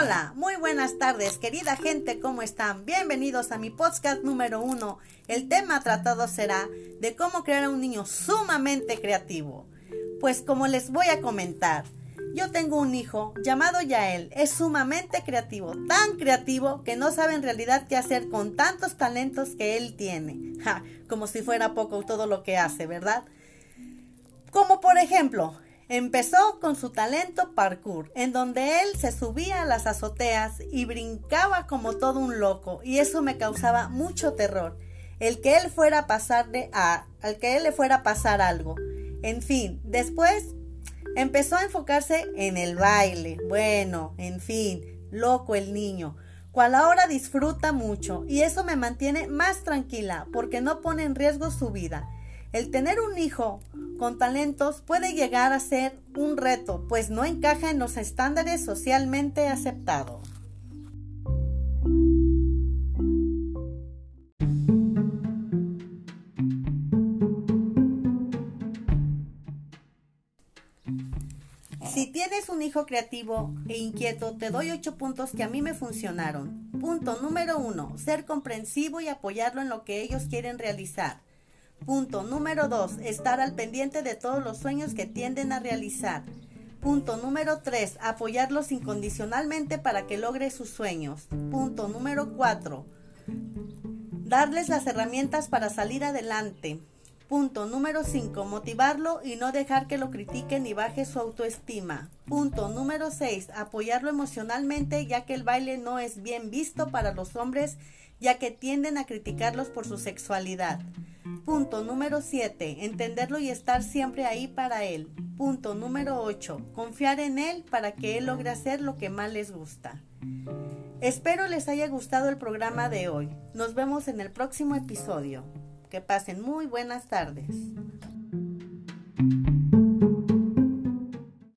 Hola, muy buenas tardes, querida gente, ¿cómo están? Bienvenidos a mi podcast número uno. El tema tratado será de cómo crear a un niño sumamente creativo. Pues como les voy a comentar, yo tengo un hijo llamado Yael, es sumamente creativo, tan creativo que no sabe en realidad qué hacer con tantos talentos que él tiene. Como si fuera poco todo lo que hace, ¿verdad? Como por ejemplo, Empezó con su talento parkour, en donde él se subía a las azoteas y brincaba como todo un loco, y eso me causaba mucho terror. El que él fuera a pasarle a, al que él le fuera a pasar algo. En fin, después empezó a enfocarse en el baile. Bueno, en fin, loco el niño, cual ahora disfruta mucho, y eso me mantiene más tranquila, porque no pone en riesgo su vida. El tener un hijo con talentos puede llegar a ser un reto, pues no encaja en los estándares socialmente aceptados. Si tienes un hijo creativo e inquieto, te doy ocho puntos que a mí me funcionaron. Punto número uno, ser comprensivo y apoyarlo en lo que ellos quieren realizar. Punto número 2. Estar al pendiente de todos los sueños que tienden a realizar. Punto número 3. Apoyarlos incondicionalmente para que logre sus sueños. Punto número 4. Darles las herramientas para salir adelante. Punto número 5. Motivarlo y no dejar que lo critiquen ni baje su autoestima. Punto número 6. Apoyarlo emocionalmente ya que el baile no es bien visto para los hombres ya que tienden a criticarlos por su sexualidad. Punto número 7. Entenderlo y estar siempre ahí para él. Punto número 8. Confiar en él para que él logre hacer lo que más les gusta. Espero les haya gustado el programa de hoy. Nos vemos en el próximo episodio. Que pasen muy buenas tardes.